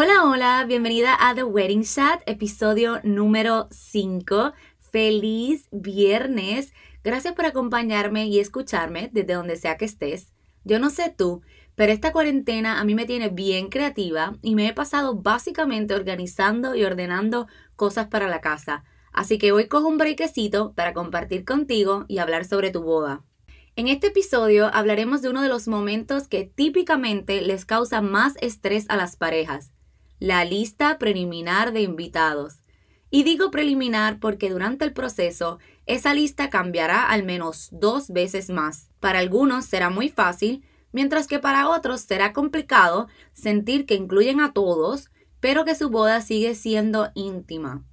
Hola, hola, bienvenida a The Wedding Chat, episodio número 5. Feliz viernes. Gracias por acompañarme y escucharme desde donde sea que estés. Yo no sé tú, pero esta cuarentena a mí me tiene bien creativa y me he pasado básicamente organizando y ordenando cosas para la casa. Así que hoy cojo un brequecito para compartir contigo y hablar sobre tu boda. En este episodio hablaremos de uno de los momentos que típicamente les causa más estrés a las parejas, la lista preliminar de invitados. Y digo preliminar porque durante el proceso esa lista cambiará al menos dos veces más. Para algunos será muy fácil, mientras que para otros será complicado sentir que incluyen a todos, pero que su boda sigue siendo íntima.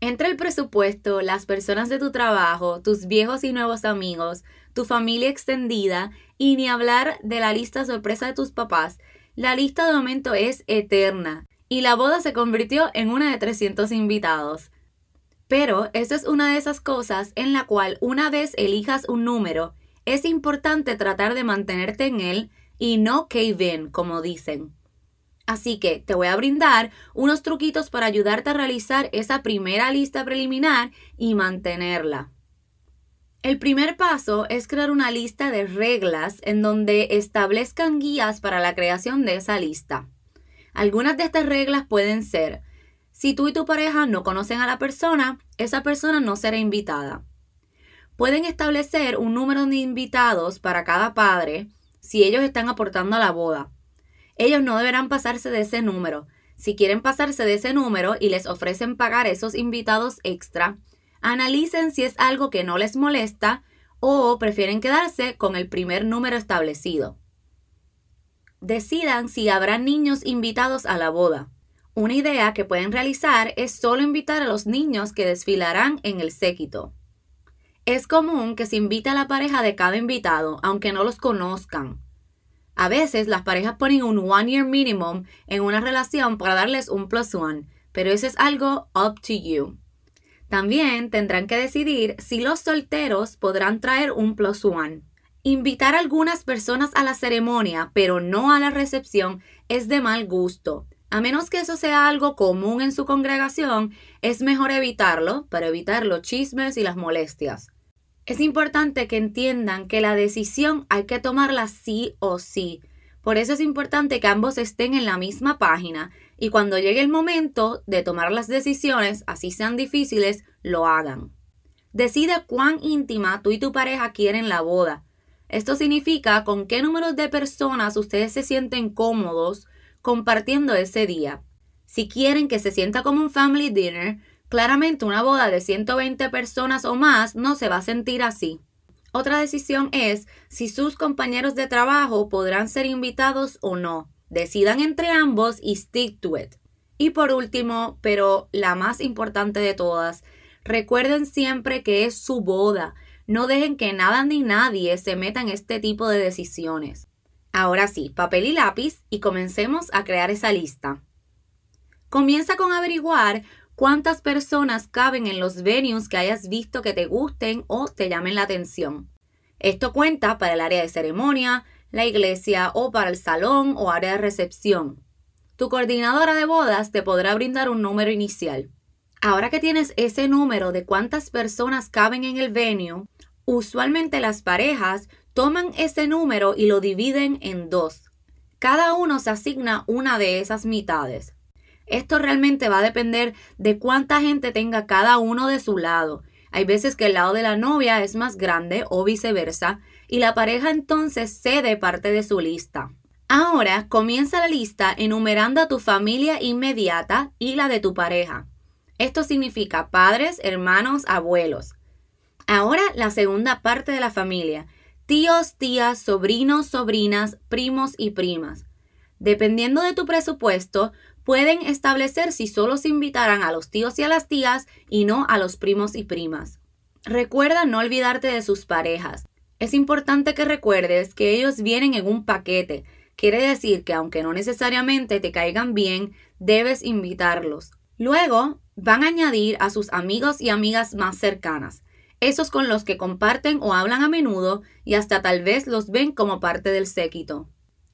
Entre el presupuesto, las personas de tu trabajo, tus viejos y nuevos amigos, tu familia extendida y ni hablar de la lista sorpresa de tus papás, la lista de momento es eterna y la boda se convirtió en una de 300 invitados. Pero eso es una de esas cosas en la cual una vez elijas un número, es importante tratar de mantenerte en él y no cave in, como dicen. Así que te voy a brindar unos truquitos para ayudarte a realizar esa primera lista preliminar y mantenerla. El primer paso es crear una lista de reglas en donde establezcan guías para la creación de esa lista. Algunas de estas reglas pueden ser, si tú y tu pareja no conocen a la persona, esa persona no será invitada. Pueden establecer un número de invitados para cada padre si ellos están aportando a la boda. Ellos no deberán pasarse de ese número. Si quieren pasarse de ese número y les ofrecen pagar esos invitados extra, analicen si es algo que no les molesta o prefieren quedarse con el primer número establecido decidan si habrá niños invitados a la boda. Una idea que pueden realizar es solo invitar a los niños que desfilarán en el séquito. Es común que se invite a la pareja de cada invitado, aunque no los conozcan. A veces las parejas ponen un one year minimum en una relación para darles un plus one, pero eso es algo up to you. También tendrán que decidir si los solteros podrán traer un plus one. Invitar a algunas personas a la ceremonia, pero no a la recepción, es de mal gusto. A menos que eso sea algo común en su congregación, es mejor evitarlo para evitar los chismes y las molestias. Es importante que entiendan que la decisión hay que tomarla sí o sí. Por eso es importante que ambos estén en la misma página y cuando llegue el momento de tomar las decisiones, así sean difíciles, lo hagan. Decide cuán íntima tú y tu pareja quieren la boda. Esto significa con qué número de personas ustedes se sienten cómodos compartiendo ese día. Si quieren que se sienta como un family dinner, claramente una boda de 120 personas o más no se va a sentir así. Otra decisión es si sus compañeros de trabajo podrán ser invitados o no. Decidan entre ambos y stick to it. Y por último, pero la más importante de todas, recuerden siempre que es su boda no dejen que nada ni nadie se meta en este tipo de decisiones. Ahora sí, papel y lápiz y comencemos a crear esa lista. Comienza con averiguar cuántas personas caben en los venues que hayas visto que te gusten o te llamen la atención. Esto cuenta para el área de ceremonia, la iglesia o para el salón o área de recepción. Tu coordinadora de bodas te podrá brindar un número inicial. Ahora que tienes ese número de cuántas personas caben en el venue, Usualmente las parejas toman ese número y lo dividen en dos. Cada uno se asigna una de esas mitades. Esto realmente va a depender de cuánta gente tenga cada uno de su lado. Hay veces que el lado de la novia es más grande o viceversa, y la pareja entonces cede parte de su lista. Ahora comienza la lista enumerando a tu familia inmediata y la de tu pareja. Esto significa padres, hermanos, abuelos. Ahora la segunda parte de la familia. Tíos, tías, sobrinos, sobrinas, primos y primas. Dependiendo de tu presupuesto, pueden establecer si solo se invitarán a los tíos y a las tías y no a los primos y primas. Recuerda no olvidarte de sus parejas. Es importante que recuerdes que ellos vienen en un paquete. Quiere decir que aunque no necesariamente te caigan bien, debes invitarlos. Luego van a añadir a sus amigos y amigas más cercanas, esos con los que comparten o hablan a menudo y hasta tal vez los ven como parte del séquito.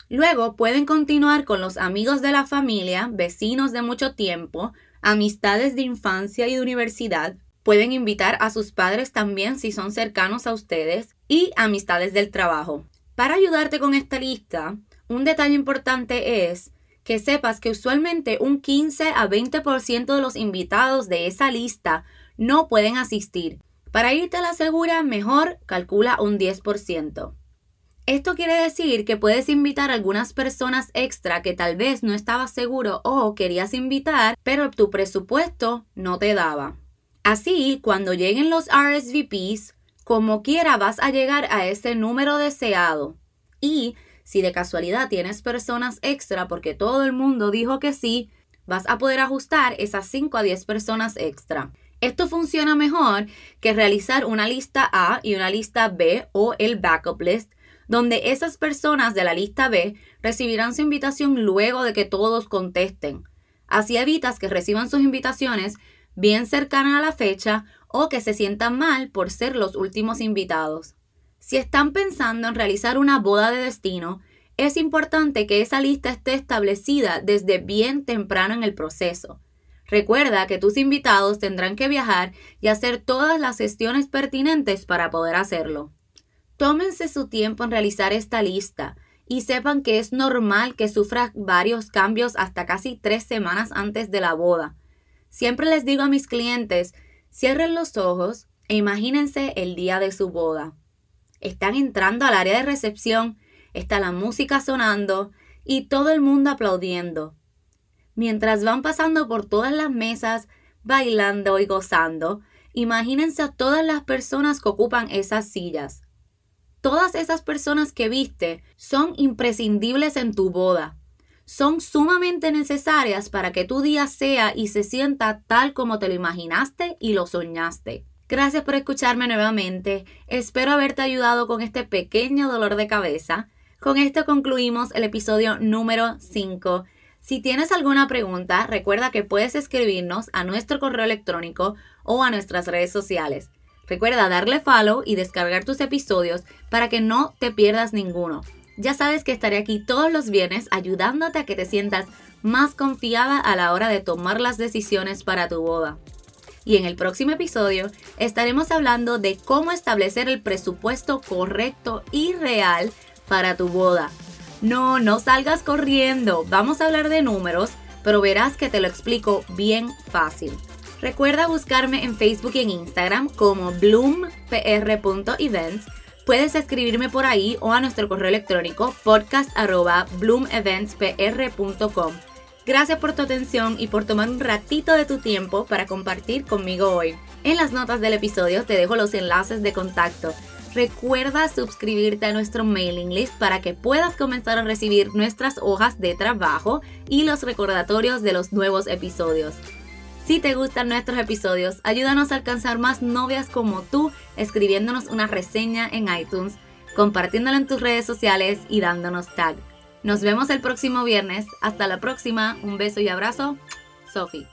Luego pueden continuar con los amigos de la familia, vecinos de mucho tiempo, amistades de infancia y de universidad. Pueden invitar a sus padres también si son cercanos a ustedes y amistades del trabajo. Para ayudarte con esta lista, un detalle importante es que sepas que usualmente un 15 a 20% de los invitados de esa lista no pueden asistir. Para irte a la segura, mejor calcula un 10%. Esto quiere decir que puedes invitar algunas personas extra que tal vez no estabas seguro o querías invitar, pero tu presupuesto no te daba. Así, cuando lleguen los RSVPs, como quiera vas a llegar a ese número deseado. Y si de casualidad tienes personas extra porque todo el mundo dijo que sí, vas a poder ajustar esas 5 a 10 personas extra. Esto funciona mejor que realizar una lista A y una lista B o el backup list donde esas personas de la lista B recibirán su invitación luego de que todos contesten. Así evitas que reciban sus invitaciones bien cercanas a la fecha o que se sientan mal por ser los últimos invitados. Si están pensando en realizar una boda de destino, es importante que esa lista esté establecida desde bien temprano en el proceso. Recuerda que tus invitados tendrán que viajar y hacer todas las gestiones pertinentes para poder hacerlo. Tómense su tiempo en realizar esta lista y sepan que es normal que sufra varios cambios hasta casi tres semanas antes de la boda. Siempre les digo a mis clientes, cierren los ojos e imagínense el día de su boda. Están entrando al área de recepción, está la música sonando y todo el mundo aplaudiendo. Mientras van pasando por todas las mesas, bailando y gozando, imagínense a todas las personas que ocupan esas sillas todas esas personas que viste son imprescindibles en tu boda. Son sumamente necesarias para que tu día sea y se sienta tal como te lo imaginaste y lo soñaste. Gracias por escucharme nuevamente. Espero haberte ayudado con este pequeño dolor de cabeza. Con esto concluimos el episodio número 5. Si tienes alguna pregunta, recuerda que puedes escribirnos a nuestro correo electrónico o a nuestras redes sociales. Recuerda darle follow y descargar tus episodios para que no te pierdas ninguno. Ya sabes que estaré aquí todos los viernes ayudándote a que te sientas más confiada a la hora de tomar las decisiones para tu boda. Y en el próximo episodio estaremos hablando de cómo establecer el presupuesto correcto y real para tu boda. No, no salgas corriendo, vamos a hablar de números, pero verás que te lo explico bien fácil. Recuerda buscarme en Facebook y en Instagram como bloompr.events. Puedes escribirme por ahí o a nuestro correo electrónico podcast.bloomeventspr.com. Gracias por tu atención y por tomar un ratito de tu tiempo para compartir conmigo hoy. En las notas del episodio te dejo los enlaces de contacto. Recuerda suscribirte a nuestro mailing list para que puedas comenzar a recibir nuestras hojas de trabajo y los recordatorios de los nuevos episodios. Si te gustan nuestros episodios, ayúdanos a alcanzar más novias como tú escribiéndonos una reseña en iTunes, compartiéndolo en tus redes sociales y dándonos tag. Nos vemos el próximo viernes. Hasta la próxima. Un beso y abrazo. Sophie.